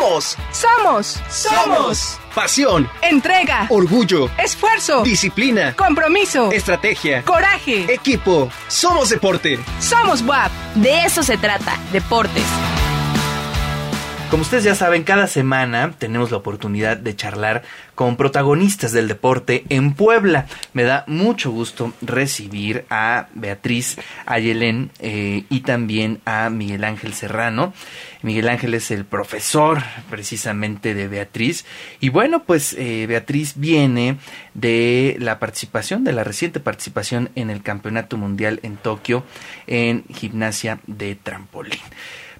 Somos. Somos. Somos. Pasión. Entrega. Orgullo. Esfuerzo. Disciplina. Compromiso. Estrategia. Coraje. Equipo. Somos deporte. Somos WAP. De eso se trata. Deportes. Como ustedes ya saben, cada semana tenemos la oportunidad de charlar con protagonistas del deporte en Puebla. Me da mucho gusto recibir a Beatriz Ayelén eh, y también a Miguel Ángel Serrano. Miguel Ángel es el profesor precisamente de Beatriz. Y bueno, pues eh, Beatriz viene de la participación, de la reciente participación en el Campeonato Mundial en Tokio en gimnasia de trampolín.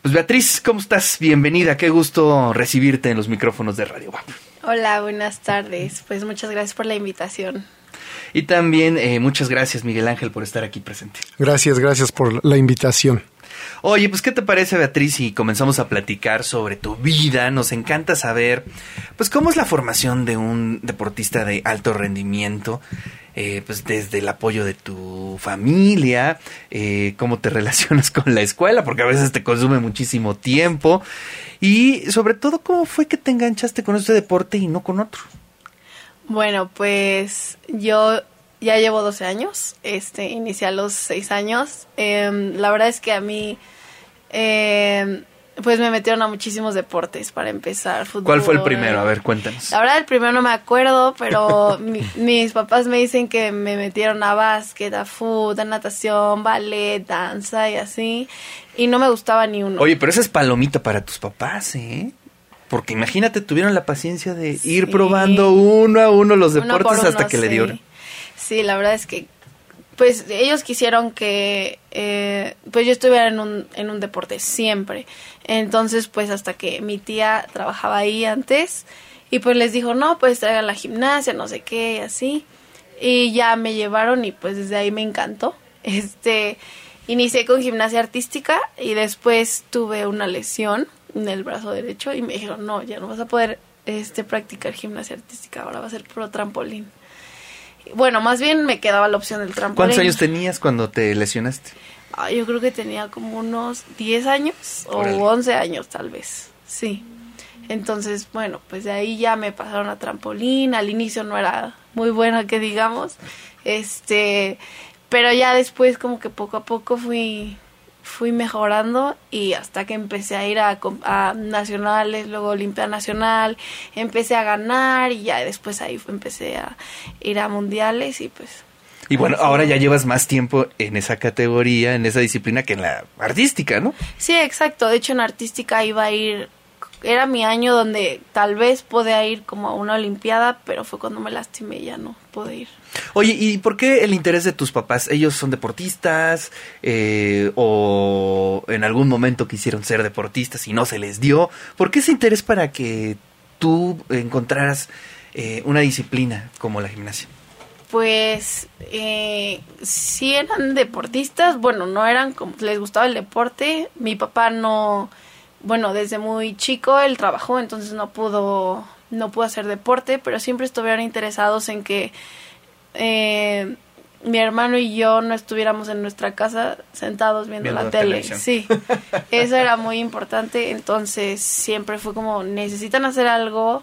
Pues Beatriz, ¿cómo estás? Bienvenida, qué gusto recibirte en los micrófonos de Radio WAP. Hola, buenas tardes. Pues muchas gracias por la invitación. Y también eh, muchas gracias Miguel Ángel por estar aquí presente. Gracias, gracias por la invitación. Oye, pues ¿qué te parece Beatriz si comenzamos a platicar sobre tu vida? Nos encanta saber, pues cómo es la formación de un deportista de alto rendimiento. Eh, pues desde el apoyo de tu familia, eh, cómo te relacionas con la escuela, porque a veces te consume muchísimo tiempo, y sobre todo cómo fue que te enganchaste con este deporte y no con otro. Bueno, pues yo ya llevo 12 años, este, inicié a los 6 años. Em, la verdad es que a mí, em, pues me metieron a muchísimos deportes para empezar. Fútbol, ¿Cuál fue el primero? A ver, cuéntanos. La verdad, el primero no me acuerdo, pero mi- mis papás me dicen que me metieron a básquet, a fútbol, a natación, ballet, danza y así. Y no me gustaba ni uno. Oye, pero esa es palomita para tus papás, ¿eh? Porque imagínate, tuvieron la paciencia de ir probando uno a uno los Uno deportes por hasta que le dieron. Sí, la verdad es que, pues ellos quisieron que, eh, pues yo estuviera en un, en un deporte siempre. Entonces, pues hasta que mi tía trabajaba ahí antes y pues les dijo, no, pues traigan la gimnasia, no sé qué, y así. Y ya me llevaron y pues desde ahí me encantó. Este, inicié con gimnasia artística y después tuve una lesión en el brazo derecho y me dijeron, no, ya no vas a poder este, practicar gimnasia artística, ahora va a ser pro trampolín. Bueno, más bien me quedaba la opción del trampolín. ¿Cuántos años tenías cuando te lesionaste? Ah, yo creo que tenía como unos 10 años o Órale. 11 años tal vez, sí. Entonces, bueno, pues de ahí ya me pasaron a trampolín, al inicio no era muy buena que digamos, este, pero ya después como que poco a poco fui fui mejorando y hasta que empecé a ir a, a nacionales, luego Olimpia Nacional, empecé a ganar y ya después ahí empecé a ir a mundiales y pues Y bueno, ahora ya llevas más tiempo en esa categoría, en esa disciplina que en la artística, ¿no? Sí, exacto. De hecho, en artística iba a ir. Era mi año donde tal vez podía ir como a una olimpiada, pero fue cuando me lastimé y ya no pude ir. Oye, ¿y por qué el interés de tus papás? ¿Ellos son deportistas eh, o en algún momento quisieron ser deportistas y no se les dio? ¿Por qué ese interés para que tú encontraras eh, una disciplina como la gimnasia? Pues eh, sí eran deportistas, bueno, no eran como les gustaba el deporte. Mi papá no, bueno, desde muy chico él trabajó, entonces no pudo, no pudo hacer deporte, pero siempre estuvieron interesados en que eh, mi hermano y yo no estuviéramos en nuestra casa sentados viendo, Viendo la, la tele. televisión. Sí, eso era muy importante. Entonces siempre fue como necesitan hacer algo,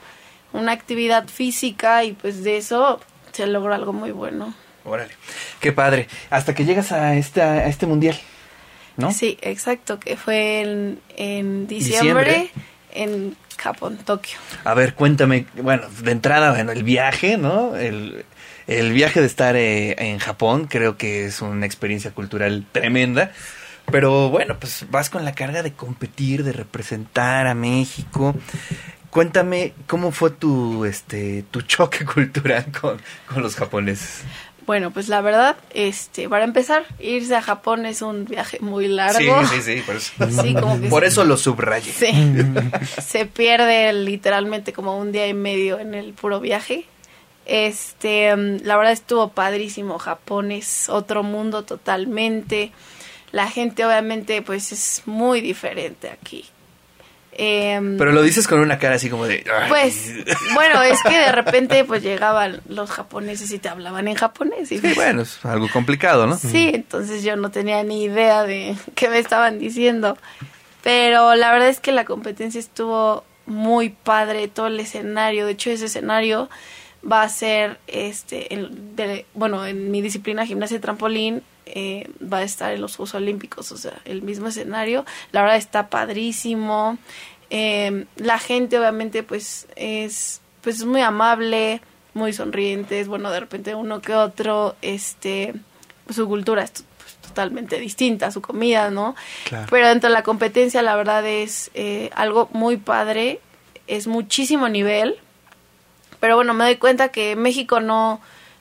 una actividad física y pues de eso se logró algo muy bueno. Órale, qué padre. Hasta que llegas a, esta, a este mundial, ¿no? Sí, exacto, que fue en, en diciembre, Diciembre. en Japón, Tokio. A ver, cuéntame, bueno, de entrada, bueno, el viaje, ¿no? El, el viaje de estar eh, en Japón creo que es una experiencia cultural tremenda. Pero bueno, pues vas con la carga de competir, de representar a México. Cuéntame cómo fue tu este tu choque cultural con, con los japoneses. Bueno, pues la verdad, este, para empezar, irse a Japón es un viaje muy largo. Sí, sí, sí, por eso. Sí, como que Por se- eso lo subrayé. Sí. se pierde literalmente como un día y medio en el puro viaje. Este, mm, la verdad estuvo padrísimo. Japón es otro mundo totalmente. La gente obviamente pues es muy diferente aquí. Em, Pero lo dices con una cara así como de... Pues bueno, es que de repente pues llegaban los japoneses y te hablaban en japonés. Y Sí, bueno, es algo complicado, ¿no? Sí, entonces yo no tenía ni idea de qué me estaban diciendo. Pero la verdad es que la competencia estuvo muy padre todo el escenario. De hecho, ese escenario va a ser, este, de- bueno, en mi disciplina gimnasia y trampolín, eh, va a estar en los Juegos Olímpicos, o sea, el mismo escenario. La verdad está padrísimo. Eh, la gente obviamente pues es, pues es muy amable, muy sonrientes, bueno, de repente uno que otro, este, su cultura es pues, totalmente distinta, su comida, ¿no? Claro. Pero dentro de la competencia, la verdad es eh, algo muy padre, es muchísimo nivel, pero bueno, me doy cuenta que México no,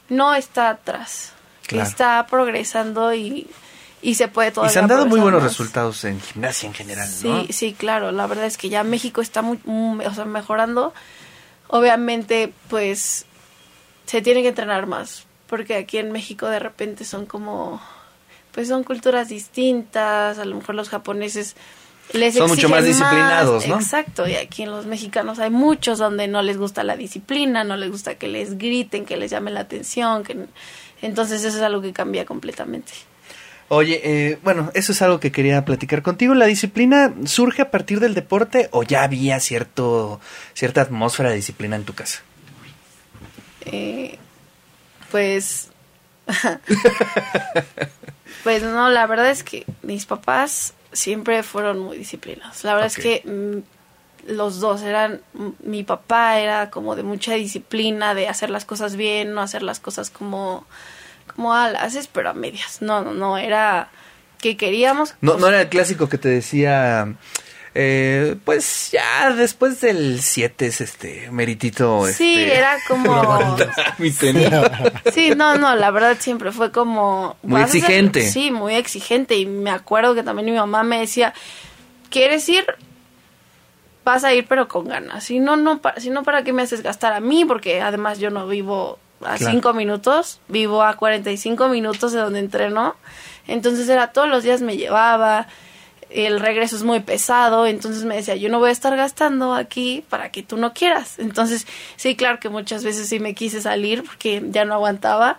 no está atrás, que Claro. está progresando y, y se puede Y todavía se han dado muy buenos más. resultados en gimnasia en general, Sí, ¿no? sí, claro. La verdad es que ya México está muy, muy- o sea, mejorando. Obviamente, pues, se tiene que entrenar más. Porque aquí en México de repente son como, pues son culturas distintas. A lo mejor los japoneses les Son mucho más disciplinados, ¿no? Exacto. Y aquí en los mexicanos hay muchos donde no les gusta la disciplina, no les gusta que les griten, que les llamen la atención. que Entonces eso es algo que cambia completamente. Oye, eh, bueno, eso es algo que quería platicar contigo. ¿La disciplina surge a partir del deporte o ya había cierto cierta atmósfera de disciplina en tu casa? Eh, pues pues no la verdad es que mis papás siempre fueron muy disciplinados la verdad es que mm, los dos eran mi papá era como de mucha disciplina de hacer las cosas bien no hacer las cosas como como ah, las haces pero a medias no no no era que queríamos No, pues, no era el clásico que te decía, eh, pues ya después del 7 es este meritito. sí este, era como. Sí, no, no, la verdad siempre fue como... Muy ser- exigente. sí, muy exigente. Y me acuerdo que también mi mamá me decía, ¿quieres ir? Vas a ir pero con ganas. Si no, no, pa- si no, ¿para qué me haces gastar a mí? Porque además yo no vivo a Claro. cinco minutos, vivo a 45 minutos de donde entreno. Entonces era todos los días me llevaba, el regreso es muy pesado, entonces me decía, yo no voy a estar gastando aquí para que tú no quieras. Entonces, sí, claro que muchas veces sí me quise salir porque ya no aguantaba.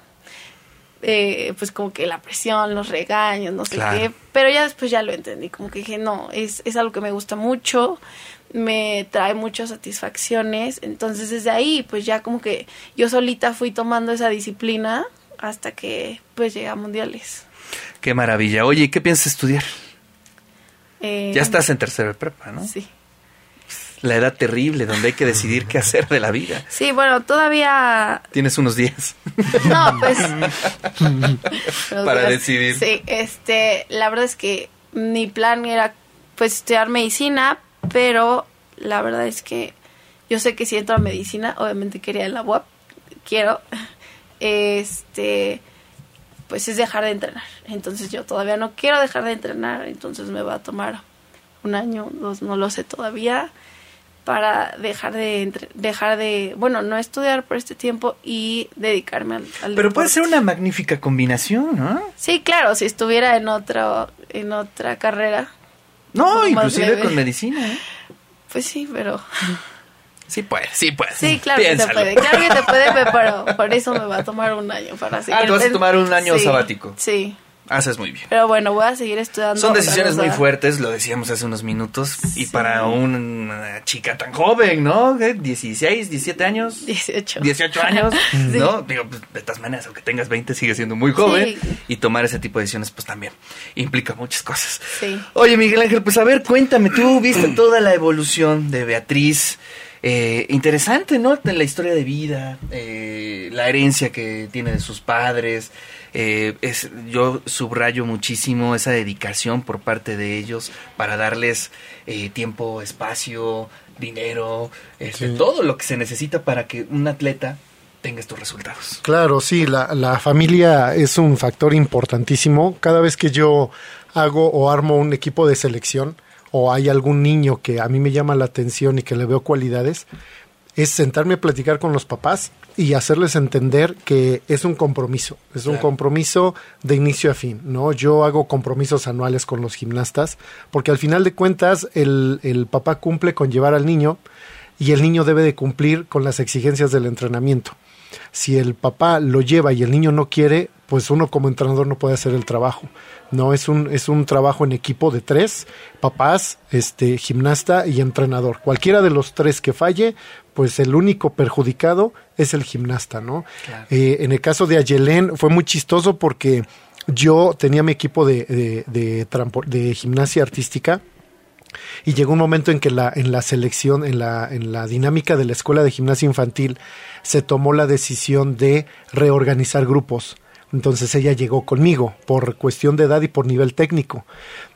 Eh, pues como que la presión, los regaños, no sé Claro. qué. Pero ya después ya lo entendí, como que dije, no, es, es algo que me gusta mucho, me trae muchas satisfacciones. Entonces desde ahí, pues ya como que yo solita fui tomando esa disciplina hasta que pues llegué a mundiales. Qué maravilla. Oye, ¿y ¿qué piensas estudiar? Eh, Ya estás en tercero de prepa, ¿no? Sí. La edad terrible donde hay que decidir qué hacer de la vida. Sí, bueno, todavía Tienes unos días. No, pues. Para decidir. Sí, este, la verdad es que mi plan era, pues, estudiar medicina, pero la verdad es que yo sé que si entro a medicina, obviamente quería la UAP, quiero, este, pues es dejar de entrenar. Entonces yo todavía no quiero dejar de entrenar, entonces me va a tomar un año, dos, no lo sé todavía para dejar de dejar de bueno no estudiar por este tiempo y dedicarme al, al Pero puede ser una magnífica combinación, ¿no? sí claro si estuviera en otro en otra carrera No, inclusive con medicina, ¿eh? pues sí pero Sí puede, sí puede. sí claro Piénsalo. que se puede claro que se puede pero por eso me va a tomar un año para seguir Ah, vas a tomar un año Sí, sabático. sí Haces muy bien. pero bueno voy a seguir estudiando Son decisiones muy fuertes, lo decíamos hace unos minutos, y Sí. para una chica tan joven, ¿no? ¿Qué? 16, 17 años, 18 18 años, Sí. ¿no? Digo, pues, de todas maneras, aunque tengas 20, sigue siendo muy joven, Sí. y tomar ese tipo de decisiones, pues también implica muchas cosas. Sí. Oye, Miguel Ángel, pues a ver, cuéntame, tú viste toda la evolución de Beatriz. Eh, interesante, ¿no? La historia de vida, eh, la herencia que tiene de sus padres. eh, es, yo subrayo muchísimo esa dedicación por parte de ellos para darles eh, tiempo, espacio, dinero, este, Sí. todo lo que se necesita para que un atleta tenga estos resultados. Claro, sí, la, la familia es un factor importantísimo. Cada vez que yo hago o armo un equipo de selección o hay algún niño que a mí me llama la atención y que le veo cualidades, es sentarme a platicar con los papás y hacerles entender que es un compromiso, es un compromiso de inicio a fin, ¿no? Yo hago compromisos anuales con los gimnastas porque al final de cuentas el, el papá cumple con llevar al niño y el niño debe de cumplir con las exigencias del entrenamiento. Si el papá lo lleva y el niño no quiere, pues uno como entrenador no puede hacer el trabajo. No, es un, es un trabajo en equipo de tres, papás, este, gimnasta y entrenador. Cualquiera de los tres que falle, pues el único perjudicado es el gimnasta, ¿no? Eh, en el caso de Ayelén fue muy chistoso porque yo tenía mi equipo de, de, de, gimnasia artística y llegó un momento en que la, en la selección, en la, en la dinámica de la escuela de gimnasia infantil, se tomó la decisión de reorganizar grupos. Entonces ella llegó conmigo por cuestión de edad y por nivel técnico.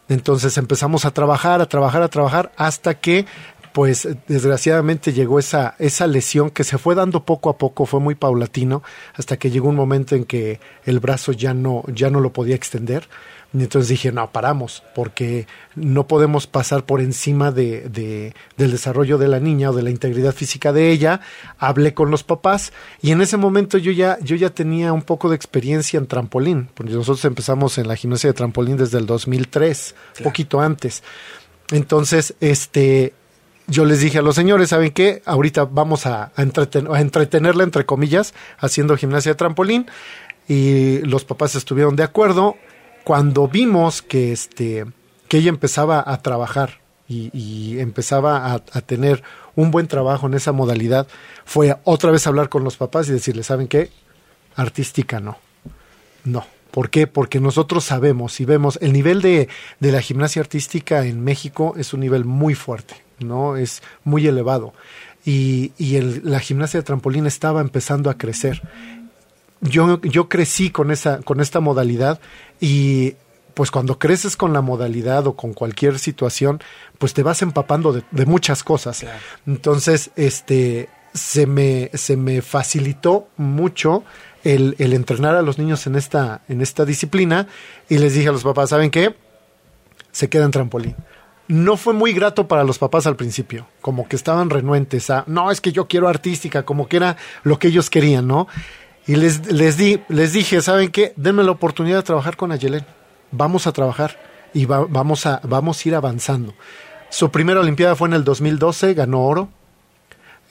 Entonces empezamos a trabajar, a trabajar, a trabajar, hasta que, pues, desgraciadamente llegó esa, esa lesión que se fue dando poco a poco, fue muy paulatino, hasta que llegó un momento en que el brazo ya no, ya no lo podía extender. Y entonces dije, no, paramos, porque no podemos pasar por encima de, de- del desarrollo de la niña o de la integridad física de ella. Hablé con los papás y en ese momento yo ya, yo ya tenía un poco de experiencia en trampolín, porque nosotros empezamos en la gimnasia de trampolín desde el 2003, poquito antes. Entonces, este, yo les dije a los señores, ¿saben qué? Ahorita vamos a, a entreten- a entretenerla, entre comillas, haciendo gimnasia de trampolín. Y los papás estuvieron de acuerdo. Cuando vimos que, este, que ella empezaba a trabajar y, empezaba a, tener un buen trabajo en esa modalidad, fue otra vez hablar con los papás y decirles, ¿saben qué? Artística no. No. ¿Por qué? Porque nosotros sabemos y vemos el nivel de, de la gimnasia artística en México es un nivel muy fuerte, ¿no? Es muy elevado. Y, y la gimnasia de trampolín estaba empezando a crecer. Yo, yo crecí con esa, con esta modalidad y pues cuando creces con la modalidad o con cualquier situación, pues te vas empapando de, de muchas cosas. Entonces, este, se me, se me facilitó mucho el, el entrenar a los niños en esta, en esta disciplina y les dije a los papás, ¿saben qué? Se queda en trampolín. No fue muy grato para los papás al principio, como que estaban renuentes a, no, es que yo quiero artística, como que era lo que ellos querían, ¿no? Y les, les, di, les dije, ¿saben qué? Denme la oportunidad de trabajar con Ayelén. Vamos a trabajar y va- vamos, a, vamos a ir avanzando. Su primera Olimpiada fue en el 2012, ganó oro.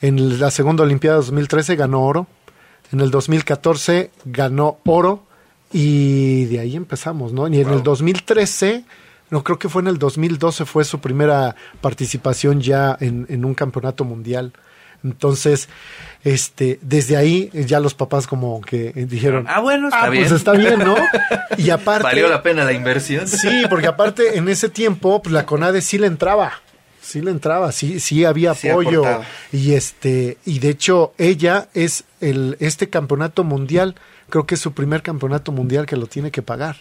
En la segunda Olimpiada 2013 ganó oro. En el 2014 ganó oro. Y de ahí empezamos, ¿no? Y en el 2013, no creo que fue en el 2012, fue su primera participación ya en, en un campeonato mundial. Entonces, este, desde ahí ya los papás como que dijeron, Ah, bueno, está bien. pues está bien, ¿no? Y aparte, Valió la pena la inversión. Sí, porque aparte en ese tiempo pues, la CONADE sí le entraba. Sí le entraba, sí, sí había Sí apoyo. aportaba. y este, y de hecho, ella es el, este campeonato mundial, creo que es su primer campeonato mundial que lo tiene que pagar.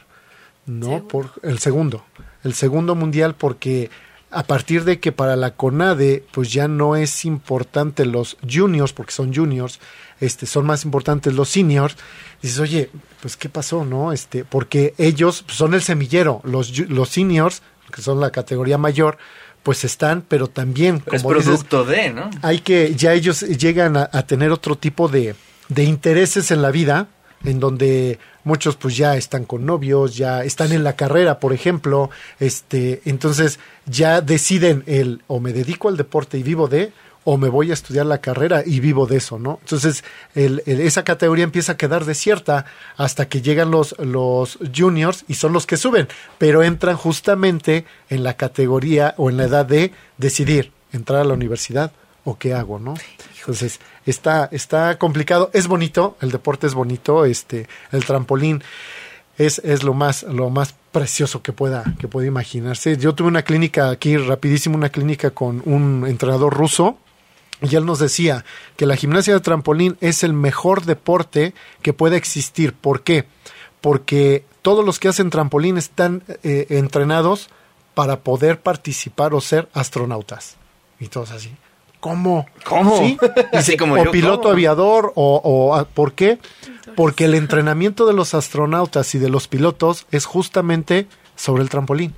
No, por el segundo. El segundo mundial porque a partir de que para la CONADE pues ya no es importante los juniors porque son juniors, este son más importantes los seniors. Dices, "Oye, pues qué pasó, ¿no? Este, porque ellos son el semillero, los los seniors, que son la categoría mayor, pues están, pero también Pero es como dices, producto de, ¿no? hay que, ya ellos llegan a, a tener otro tipo de, de intereses en la vida, en donde muchos pues ya están con novios, ya están en la carrera, por ejemplo, este, entonces ya deciden el o me dedico al deporte y vivo de, o me voy a estudiar la carrera y vivo de eso, ¿no? Entonces, el- esa categoría empieza a quedar desierta hasta que llegan los, los juniors y son los que suben, pero entran justamente en la categoría o en la edad de decidir entrar a la universidad o qué hago, ¿no? Entonces, está, está complicado, es bonito, el deporte es bonito, este, el trampolín es, es lo más, lo más precioso que pueda, que pueda imaginarse. Yo tuve una clínica aquí, rapidísimo, una clínica con un entrenador ruso, y él nos decía que la gimnasia de trampolín es el mejor deporte que puede existir. ¿Por qué? Porque todos los que hacen trampolín están eh, entrenados para poder participar o ser astronautas. Y todos así. ¿Cómo? ¿Cómo? ¿Sí? Así como o yo, piloto ¿cómo? aviador o, o ah, ¿por qué? Porque el entrenamiento de los astronautas y de los pilotos es justamente sobre el trampolín.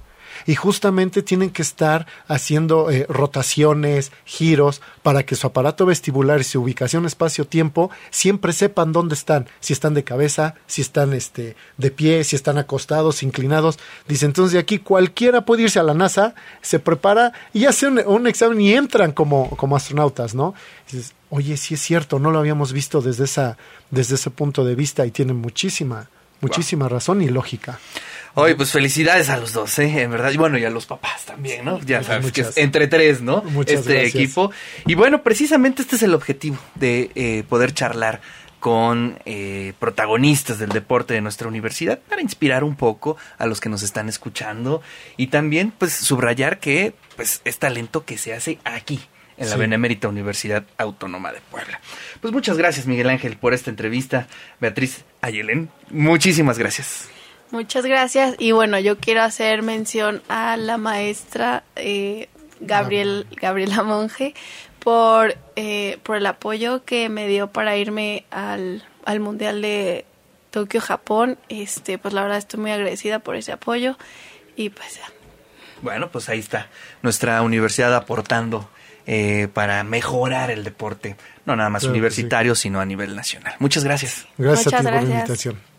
Y justamente tienen que estar haciendo eh, rotaciones, giros, para que su aparato vestibular y su ubicación espacio-tiempo siempre sepan dónde están. Si están de cabeza, si están este, de pie, si están acostados, inclinados. Dice, entonces de aquí cualquiera puede irse a la NASA, se prepara y hace un, un examen y entran como, como astronautas, ¿no? Dices, oye, sí es cierto, no lo habíamos visto desde, esa, desde ese punto de vista y tiene muchísima, muchísima razón y lógica. Oye, pues felicidades a los dos, ¿eh? En verdad. Y bueno, y a los papás también, ¿no? Ya sabes que es Muchas. entre tres, ¿no? Muchas este gracias. equipo. Y bueno, precisamente este es el objetivo de eh, poder charlar con eh, protagonistas del deporte de nuestra universidad para inspirar un poco a los que nos están escuchando y también pues subrayar que pues es talento que se hace aquí en la Sí. Benemérita Universidad Autónoma de Puebla. Pues muchas gracias Miguel Ángel por esta entrevista. Beatriz Ayelén, muchísimas gracias. Muchas gracias. Y bueno, yo quiero hacer mención a la maestra eh, Gabriel, Gabriela Monge por, eh, por el apoyo que me dio para irme al, al Mundial de Tokio, Japón. Este, pues la verdad estoy muy agradecida por ese apoyo. Y pues ya. Bueno, pues ahí está nuestra universidad aportando eh, para mejorar el deporte, no nada más Claro que sí. universitario, sino a nivel nacional. Muchas gracias. Gracias a Muchas ti por la gracias. invitación.